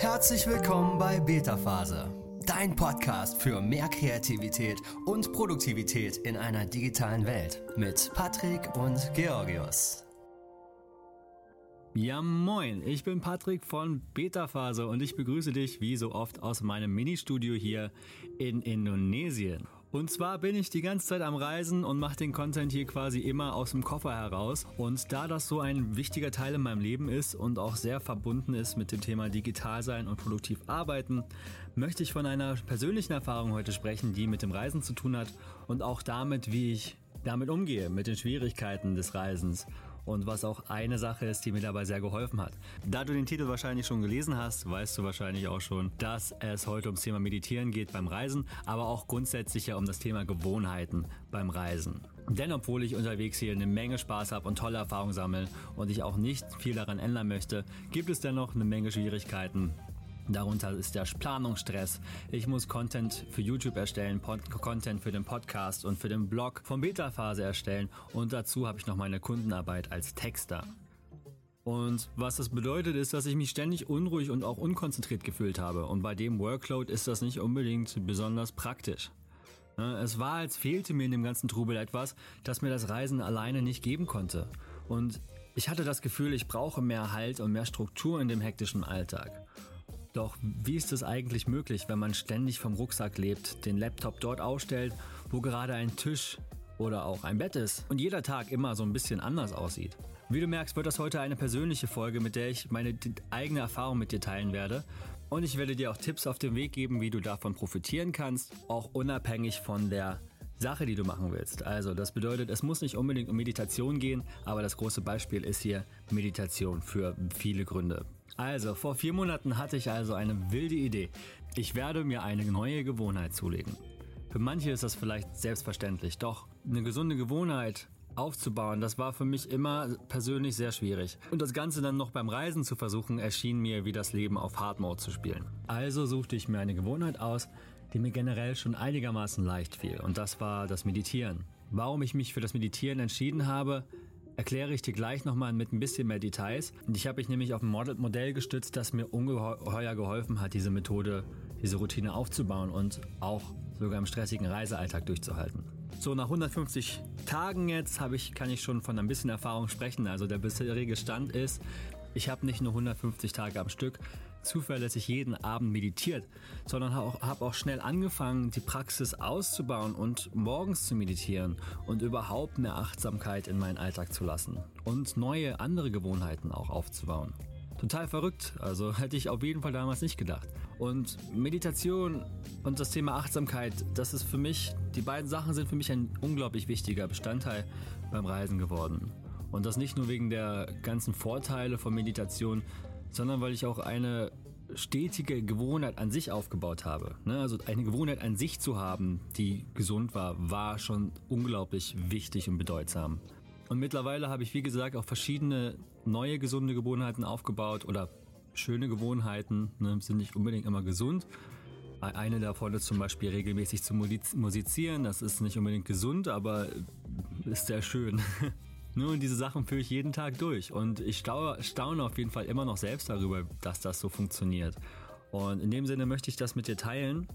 Herzlich willkommen bei Beta Phase, dein Podcast für mehr Kreativität und Produktivität in einer digitalen Welt mit Patrick und Georgios. Ja, moin, ich bin Patrick von Beta Phase und ich begrüße dich wie so oft aus meinem Ministudio hier in Indonesien. Und zwar bin ich die ganze Zeit am Reisen und mache den Content hier quasi immer aus dem Koffer heraus. Und da das so ein wichtiger Teil in meinem Leben ist und auch sehr verbunden ist mit dem Thema digital sein und produktiv arbeiten, möchte ich von einer persönlichen Erfahrung heute sprechen, die mit dem Reisen zu tun hat und auch damit, wie ich damit umgehe, mit den Schwierigkeiten des Reisens und was auch eine Sache ist, die mir dabei sehr geholfen hat. Da du den Titel wahrscheinlich schon gelesen hast, weißt du wahrscheinlich auch schon, dass es heute ums Thema Meditieren geht beim Reisen, aber auch grundsätzlich ja um das Thema Gewohnheiten beim Reisen. Denn obwohl ich unterwegs hier eine Menge Spaß habe und tolle Erfahrungen sammle und ich auch nicht viel daran ändern möchte, gibt es dennoch eine Menge Schwierigkeiten, Darunter ist der Planungsstress. Ich muss Content für YouTube erstellen, Pod Content für den Podcast und für den Blog von Beta-Phase erstellen und dazu habe ich noch meine Kundenarbeit als Texter. Und was das bedeutet, ist, dass ich mich ständig unruhig und auch unkonzentriert gefühlt habe. Und bei dem Workload ist das nicht unbedingt besonders praktisch. Es war, als fehlte mir in dem ganzen Trubel etwas, das mir das Reisen alleine nicht geben konnte. Und ich hatte das Gefühl, ich brauche mehr Halt und mehr Struktur in dem hektischen Alltag. Doch wie ist es eigentlich möglich, wenn man ständig vom Rucksack lebt, den Laptop dort ausstellt, wo gerade ein Tisch oder auch ein Bett ist und jeder Tag immer so ein bisschen anders aussieht? Wie du merkst, wird das heute eine persönliche Folge, mit der ich meine eigene Erfahrung mit dir teilen werde. Und ich werde dir auch Tipps auf den Weg geben, wie du davon profitieren kannst, auch unabhängig von der Sache, die du machen willst. Also das bedeutet, es muss nicht unbedingt um Meditation gehen, aber das große Beispiel ist hier Meditation für viele Gründe. Also, vor vier Monaten hatte ich also eine wilde Idee. Ich werde mir eine neue Gewohnheit zulegen. Für manche ist das vielleicht selbstverständlich, doch eine gesunde Gewohnheit aufzubauen, das war für mich immer persönlich sehr schwierig. Und das Ganze dann noch beim Reisen zu versuchen, erschien mir wie das Leben auf Hard Mode zu spielen. Also suchte ich mir eine Gewohnheit aus, die mir generell schon einigermaßen leicht fiel. Und das war das Meditieren. Warum ich mich für das Meditieren entschieden habe, erkläre ich dir gleich nochmal mit ein bisschen mehr Details. Ich habe mich nämlich auf ein Modell gestützt, das mir ungeheuer geholfen hat, diese Methode, diese Routine aufzubauen und auch sogar im stressigen Reisealltag durchzuhalten. So, nach 150 Tagen jetzt ich, kann ich schon von ein bisschen Erfahrung sprechen. Also der bisherige Stand ist, ich habe nicht nur 150 Tage am Stück zuverlässig jeden Abend meditiert, sondern habe auch, schnell angefangen, die Praxis auszubauen und morgens zu meditieren und überhaupt mehr Achtsamkeit in meinen Alltag zu lassen und neue andere Gewohnheiten auch aufzubauen. Total verrückt, also hätte ich auf jeden Fall damals nicht gedacht. Und Meditation und das Thema Achtsamkeit, das ist für mich, die beiden Sachen sind für mich ein unglaublich wichtiger Bestandteil beim Reisen geworden. Und das nicht nur wegen der ganzen Vorteile von Meditation, sondern weil ich auch eine stetige Gewohnheit an sich aufgebaut habe. Ne? Also eine Gewohnheit an sich zu haben, die gesund war, war schon unglaublich wichtig und bedeutsam. Und mittlerweile habe ich, wie gesagt, auch verschiedene neue gesunde Gewohnheiten aufgebaut oder schöne Gewohnheiten, ne, sind nicht unbedingt immer gesund. Eine davon ist zum Beispiel regelmäßig zu musizieren. Das ist nicht unbedingt gesund, aber ist sehr schön. Nur diese Sachen führe ich jeden Tag durch und ich staune auf jeden Fall immer noch selbst darüber, dass das so funktioniert. Und in dem Sinne möchte ich das mit dir teilen,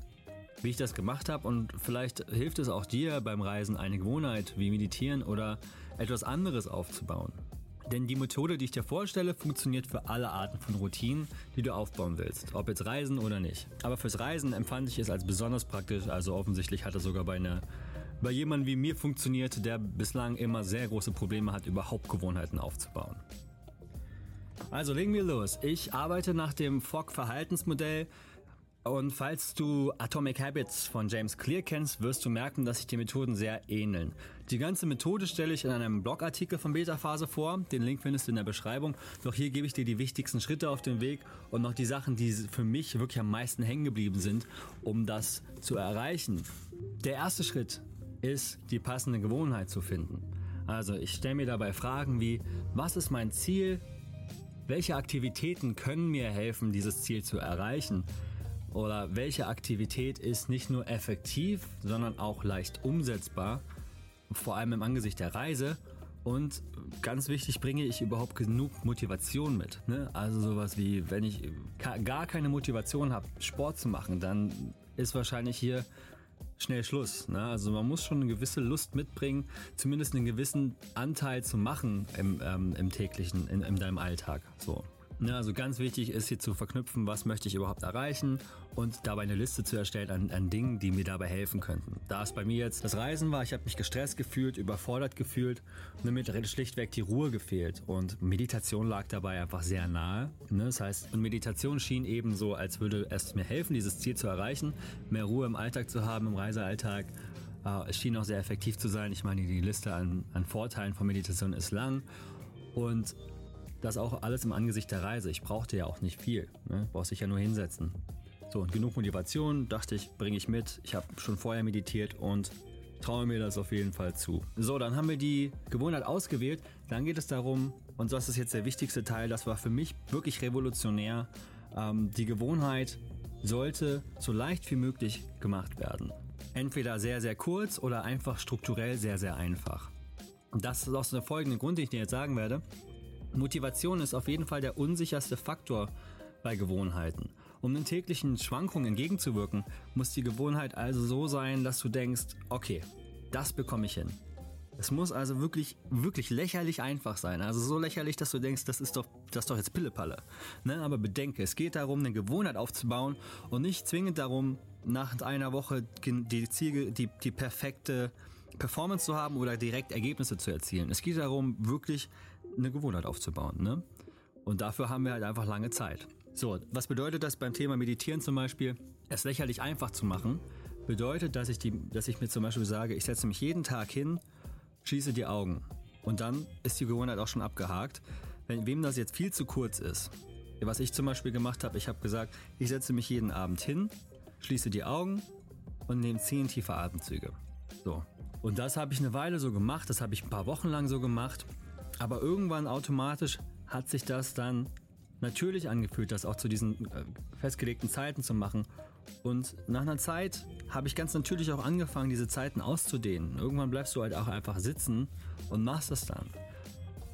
wie ich das gemacht habe und vielleicht hilft es auch dir beim Reisen eine Gewohnheit wie Meditieren oder etwas anderes aufzubauen. Denn die Methode, die ich dir vorstelle, funktioniert für alle Arten von Routinen, die du aufbauen willst, ob jetzt Reisen oder nicht. Aber fürs Reisen empfand ich es als besonders praktisch, also offensichtlich hat es sogar bei einer bei jemandem wie mir funktioniert, der bislang immer sehr große Probleme hat, überhaupt Gewohnheiten aufzubauen. Also legen wir los. Ich arbeite nach dem Fogg-Verhaltensmodell und falls du Atomic Habits von James Clear kennst, wirst du merken, dass sich die Methoden sehr ähneln. Die ganze Methode stelle ich in einem Blogartikel von Beta Phase vor. Den Link findest du in der Beschreibung. Doch hier gebe ich dir die wichtigsten Schritte auf den Weg und noch die Sachen, die für mich wirklich am meisten hängen geblieben sind, um das zu erreichen. Der erste Schritt ist, die passende Gewohnheit zu finden. Also ich stelle mir dabei Fragen wie, was ist mein Ziel? Welche Aktivitäten können mir helfen, dieses Ziel zu erreichen? Oder welche Aktivität ist nicht nur effektiv, sondern auch leicht umsetzbar, vor allem im Angesicht der Reise? Und ganz wichtig, bringe ich überhaupt genug Motivation mit. Ne? Also sowas wie, wenn ich gar keine Motivation habe, Sport zu machen, dann ist wahrscheinlich hier schnell Schluss. Ne? Also man muss schon eine gewisse Lust mitbringen, zumindest einen gewissen Anteil zu machen im, ähm, im täglichen, in, in deinem Alltag. So. Ne, also ganz wichtig ist hier zu verknüpfen, was möchte ich überhaupt erreichen und dabei eine Liste zu erstellen an, an Dingen, die mir dabei helfen könnten. Da es bei mir jetzt das Reisen war, ich habe mich gestresst gefühlt, überfordert gefühlt und mir schlichtweg die Ruhe gefehlt und Meditation lag dabei einfach sehr nahe. Ne? Das heißt, Meditation schien eben so, als würde es mir helfen, dieses Ziel zu erreichen, mehr Ruhe im Alltag zu haben, im Reisealltag. Uh, es schien auch sehr effektiv zu sein. Ich meine, die Liste an, an Vorteilen von Meditation ist lang. Und das auch alles im Angesicht der Reise. Ich brauchte ja auch nicht viel. Ne? Brauchst dich ja nur hinsetzen. So, und genug Motivation, dachte ich, bringe ich mit. Ich habe schon vorher meditiert und traue mir das auf jeden Fall zu. So, dann haben wir die Gewohnheit ausgewählt. Dann geht es darum, und das ist jetzt der wichtigste Teil, das war für mich wirklich revolutionär. Ähm, die Gewohnheit sollte so leicht wie möglich gemacht werden. Entweder sehr, sehr kurz oder einfach strukturell sehr, sehr einfach. Das ist aus dem folgenden Grund, den ich dir jetzt sagen werde. Motivation ist auf jeden Fall der unsicherste Faktor bei Gewohnheiten. Um den täglichen Schwankungen entgegenzuwirken, muss die Gewohnheit also so sein, dass du denkst, okay, das bekomme ich hin. Es muss also wirklich, wirklich lächerlich einfach sein. Also so lächerlich, dass du denkst, das ist doch, das ist doch jetzt Pillepalle. Ne? Aber bedenke, es geht darum, eine Gewohnheit aufzubauen und nicht zwingend darum, nach einer Woche die, Ziel, die, die perfekte Performance zu haben oder direkt Ergebnisse zu erzielen. Es geht darum, wirklich eine Gewohnheit aufzubauen. Ne? Und dafür haben wir halt einfach lange Zeit. So, was bedeutet das beim Thema Meditieren zum Beispiel? Es lächerlich einfach zu machen, bedeutet, dass ich, die, dass ich mir zum Beispiel sage, ich setze mich jeden Tag hin, schließe die Augen. Und dann ist die Gewohnheit auch schon abgehakt. Wenn wem das jetzt viel zu kurz ist, was ich zum Beispiel gemacht habe, ich habe gesagt, ich setze mich jeden Abend hin, schließe die Augen und nehme zehn tiefe Atemzüge. So. Und das habe ich eine Weile so gemacht, das habe ich ein paar Wochen lang so gemacht. Aber irgendwann automatisch hat sich das dann natürlich angefühlt, das auch zu diesen äh, festgelegten Zeiten zu machen. Und nach einer Zeit habe ich ganz natürlich auch angefangen, diese Zeiten auszudehnen. Irgendwann bleibst du halt auch einfach sitzen und machst das dann.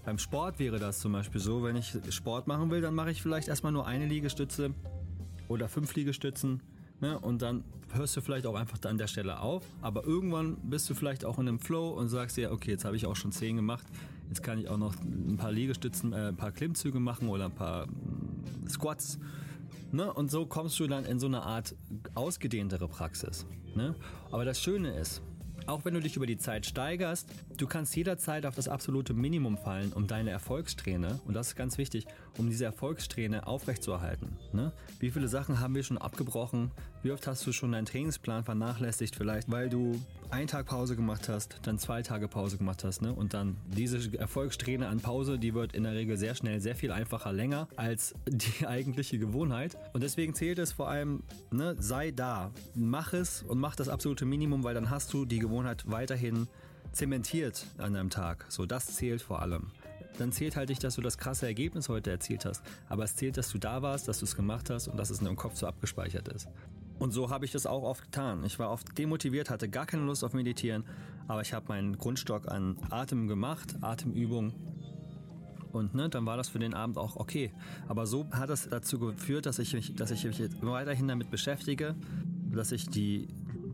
Beim Sport wäre das zum Beispiel so, wenn ich Sport machen will, dann mache ich vielleicht erstmal nur eine Liegestütze oder fünf Liegestützen Ne? Und dann hörst du vielleicht auch einfach an der Stelle auf. Aber irgendwann bist du vielleicht auch in einem Flow und sagst dir, okay, jetzt habe ich auch schon 10 gemacht. Jetzt kann ich auch noch ein paar Liegestützen, äh, ein paar Klimmzüge machen oder ein paar Squats. Ne? Und so kommst du dann in so eine Art ausgedehntere Praxis. Ne? Aber das Schöne ist, auch wenn du dich über die Zeit steigerst, du kannst jederzeit auf das absolute Minimum fallen, um deine Erfolgssträhne, und das ist ganz wichtig, um diese Erfolgssträhne aufrechtzuerhalten. Ne? Wie viele Sachen haben wir schon abgebrochen? Wie oft hast du schon deinen Trainingsplan vernachlässigt, vielleicht weil du einen Tag Pause gemacht hast, dann zwei Tage Pause gemacht hast, ne? Und dann diese Erfolgssträhne an Pause, die wird in der Regel sehr schnell, sehr viel einfacher länger als die eigentliche Gewohnheit. Und deswegen zählt es vor allem, ne, sei da, mach es und mach das absolute Minimum, weil dann hast du die Gewohnheit weiterhin zementiert an deinem Tag. So, das zählt vor allem dann zählt halt nicht, dass du das krasse Ergebnis heute erzielt hast. Aber es zählt, dass du da warst, dass du es gemacht hast und dass es in deinem Kopf so abgespeichert ist. Und so habe ich das auch oft getan. Ich war oft demotiviert, hatte gar keine Lust auf Meditieren, aber ich habe meinen Grundstock an Atem gemacht, Atemübung. Und ne, dann war das für den Abend auch okay. Aber so hat es dazu geführt, dass ich mich, dass ich mich weiterhin damit beschäftige, dass ich die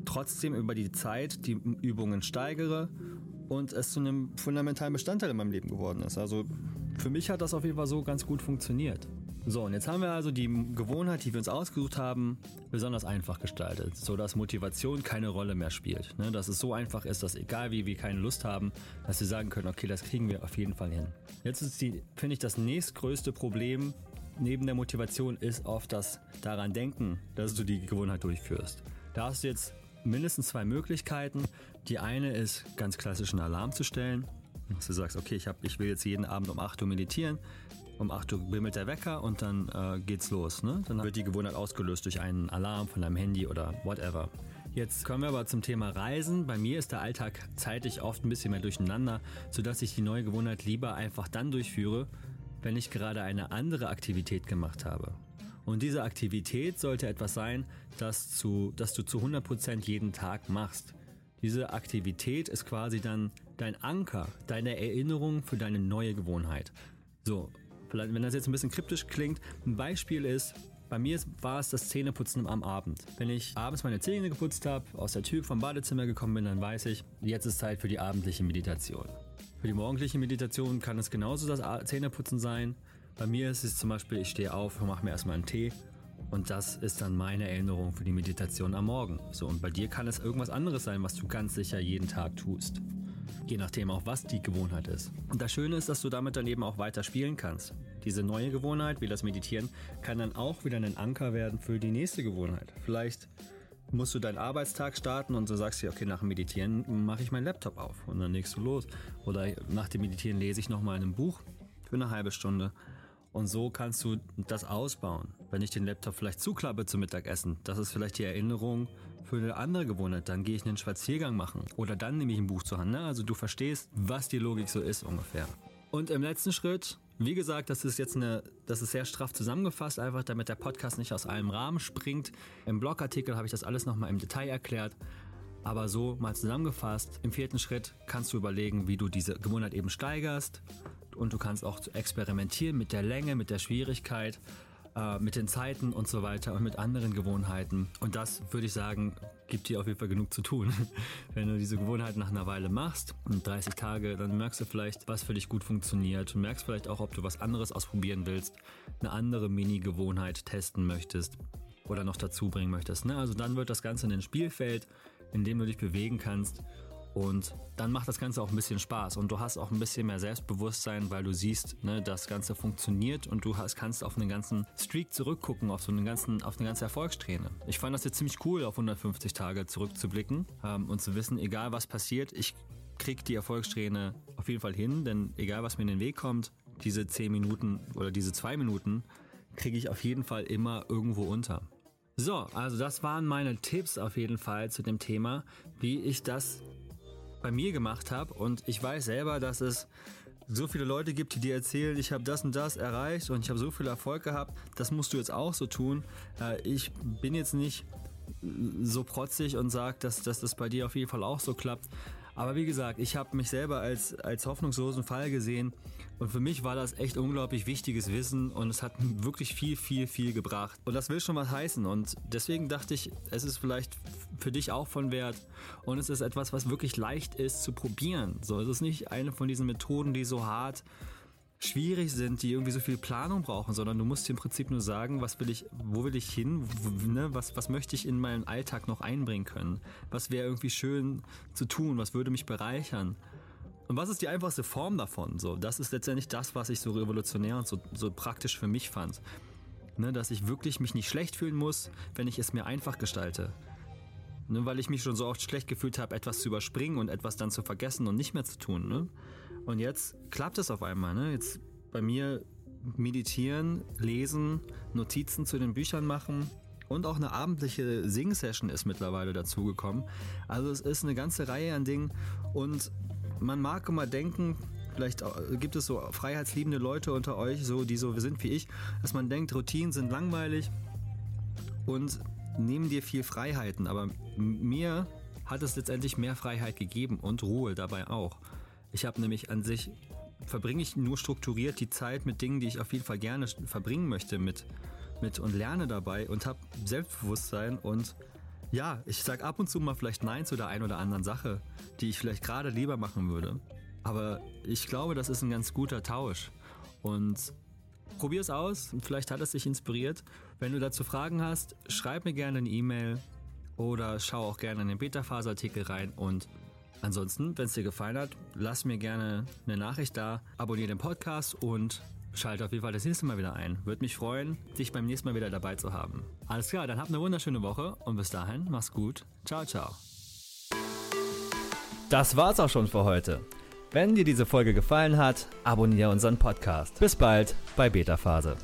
trotzdem über die Zeit die Übungen steigere und es zu einem fundamentalen Bestandteil in meinem Leben geworden ist. Also für mich hat das auf jeden Fall so ganz gut funktioniert. So, und jetzt haben wir also die Gewohnheit, die wir uns ausgesucht haben, besonders einfach gestaltet, sodass Motivation keine Rolle mehr spielt. Ne? Dass es so einfach ist, dass egal wie wir keine Lust haben, dass wir sagen können, okay, das kriegen wir auf jeden Fall hin. Jetzt ist die, finde ich, das nächstgrößte Problem neben der Motivation ist oft das daran denken, dass du die Gewohnheit durchführst. Da hast du jetzt mindestens zwei Möglichkeiten. Die eine ist ganz klassisch einen Alarm zu stellen. Dass du sagst, okay, ich, hab, ich will jetzt jeden Abend um 8 Uhr meditieren um 8 Uhr bimmelt der Wecker und dann äh, geht's los. Ne? Dann wird die Gewohnheit ausgelöst durch einen Alarm von deinem Handy oder whatever. Jetzt kommen wir aber zum Thema Reisen. Bei mir ist der Alltag zeitlich oft ein bisschen mehr durcheinander, sodass ich die neue Gewohnheit lieber einfach dann durchführe, wenn ich gerade eine andere Aktivität gemacht habe. Und diese Aktivität sollte etwas sein, das, zu, das du zu 100% jeden Tag machst. Diese Aktivität ist quasi dann dein Anker, deine Erinnerung für deine neue Gewohnheit. So, vielleicht, wenn das jetzt ein bisschen kryptisch klingt, ein Beispiel ist, bei mir war es das Zähneputzen am Abend. Wenn ich abends meine Zähne geputzt habe, aus der Tür vom Badezimmer gekommen bin, dann weiß ich, jetzt ist Zeit für die abendliche Meditation. Für die morgendliche Meditation kann es genauso das Zähneputzen sein. Bei mir ist es zum Beispiel, ich stehe auf und mache mir erstmal einen Tee und das ist dann meine Erinnerung für die Meditation am Morgen. So, und bei dir kann es irgendwas anderes sein, was du ganz sicher jeden Tag tust. Je nachdem auch, was die Gewohnheit ist. Und das Schöne ist, dass du damit dann eben auch weiter spielen kannst. Diese neue Gewohnheit, wie das Meditieren, kann dann auch wieder ein Anker werden für die nächste Gewohnheit. Vielleicht musst du deinen Arbeitstag starten und du sagst dir, okay, nach dem Meditieren mache ich meinen Laptop auf und dann legst du los. Oder nach dem Meditieren lese ich nochmal ein Buch für eine halbe Stunde. Und so kannst du das ausbauen. Wenn ich den Laptop vielleicht zuklappe zum Mittagessen, das ist vielleicht die Erinnerung für eine andere Gewohnheit. Dann gehe ich einen Spaziergang machen. Oder dann nehme ich ein Buch zur Hand. Ne? Also du verstehst, was die Logik so ist ungefähr. Und im letzten Schritt, wie gesagt, das ist jetzt eine, das ist sehr straff zusammengefasst, einfach damit der Podcast nicht aus allem Rahmen springt. Im Blogartikel habe ich das alles nochmal im Detail erklärt. Aber so mal zusammengefasst, im vierten Schritt kannst du überlegen, wie du diese Gewohnheit eben steigerst. Und du kannst auch experimentieren mit der Länge, mit der Schwierigkeit äh, mit den Zeiten und so weiter und mit anderen Gewohnheiten. Und das würde ich sagen, gibt dir auf jeden Fall genug zu tun. Wenn du diese Gewohnheiten nach einer Weile machst, 30 Tage, dann merkst du vielleicht, was für dich gut funktioniert. Du merkst vielleicht auch, ob du was anderes ausprobieren willst, eine andere Mini-Gewohnheit testen möchtest oder noch dazu bringen möchtest. Ne? Also dann wird das Ganze ein Spielfeld, in dem du dich bewegen kannst und dann macht das Ganze auch ein bisschen Spaß und du hast auch ein bisschen mehr Selbstbewusstsein, weil du siehst, ne, das Ganze funktioniert und du hast, kannst auf einen ganzen Streak zurückgucken, auf so einen ganzen, auf eine ganze Erfolgssträhne. Ich fand das jetzt ziemlich cool, auf 150 Tage zurückzublicken ähm, und zu wissen, egal was passiert, ich krieg die Erfolgssträhne auf jeden Fall hin, denn egal was mir in den Weg kommt, diese 10 Minuten oder diese 2 Minuten kriege ich auf jeden Fall immer irgendwo unter. So, also das waren meine Tipps auf jeden Fall zu dem Thema, wie ich das bei mir gemacht habe. Und ich weiß selber, dass es so viele Leute gibt, die dir erzählen, ich habe das und das erreicht und ich habe so viel Erfolg gehabt, das musst du jetzt auch so tun. Äh, ich bin jetzt nicht so protzig und sage, dass, dass das bei dir auf jeden Fall auch so klappt. Aber wie gesagt, ich habe mich selber als, als hoffnungslosen Fall gesehen und für mich war das echt unglaublich wichtiges Wissen und es hat wirklich viel, viel, viel gebracht. Und das will schon was heißen und deswegen dachte ich, es ist vielleicht für dich auch von Wert und es ist etwas, was wirklich leicht ist zu probieren. So, es ist nicht eine von diesen Methoden, die so hart schwierig sind, die irgendwie so viel Planung brauchen, sondern du musst dir im Prinzip nur sagen, was will ich, wo will ich hin, ne, was, was möchte ich in meinen Alltag noch einbringen können, was wäre irgendwie schön zu tun, was würde mich bereichern. Und was ist die einfachste Form davon? So, das ist letztendlich das, was ich so revolutionär und so, so praktisch für mich fand. Ne, dass ich wirklich mich nicht schlecht fühlen muss, wenn ich es mir einfach gestalte. Ne, weil ich mich schon so oft schlecht gefühlt habe, etwas zu überspringen und etwas dann zu vergessen und nicht mehr zu tun. Ne? Und jetzt klappt es auf einmal. Ne? Jetzt bei mir meditieren, lesen, Notizen zu den Büchern machen und auch eine abendliche Sing-Session ist mittlerweile dazugekommen. Also es ist eine ganze Reihe an Dingen und man mag immer denken, vielleicht gibt es so freiheitsliebende Leute unter euch, so die so sind wie ich, dass man denkt, Routinen sind langweilig und nehmen dir viel Freiheiten. Aber mir hat es letztendlich mehr Freiheit gegeben und Ruhe dabei auch. Ich habe nämlich an sich, verbringe ich nur strukturiert die Zeit mit Dingen, die ich auf jeden Fall gerne verbringen möchte mit, mit und lerne dabei und habe Selbstbewusstsein und ja, ich sage ab und zu mal vielleicht Nein zu der einen oder anderen Sache, die ich vielleicht gerade lieber machen würde. Aber ich glaube, das ist ein ganz guter Tausch. Und probier es aus, vielleicht hat es dich inspiriert. Wenn du dazu Fragen hast, schreib mir gerne eine E-Mail oder schau auch gerne in den Beta-Phase-Artikel rein und Ansonsten, wenn es dir gefallen hat, lass mir gerne eine Nachricht da, abonniere den Podcast und schalte auf jeden Fall das nächste Mal wieder ein. Würde mich freuen, dich beim nächsten Mal wieder dabei zu haben. Alles klar, dann habt eine wunderschöne Woche und bis dahin, mach's gut. Ciao, ciao. Das war's auch schon für heute. Wenn dir diese Folge gefallen hat, abonniere unseren Podcast. Bis bald bei Beta Phase.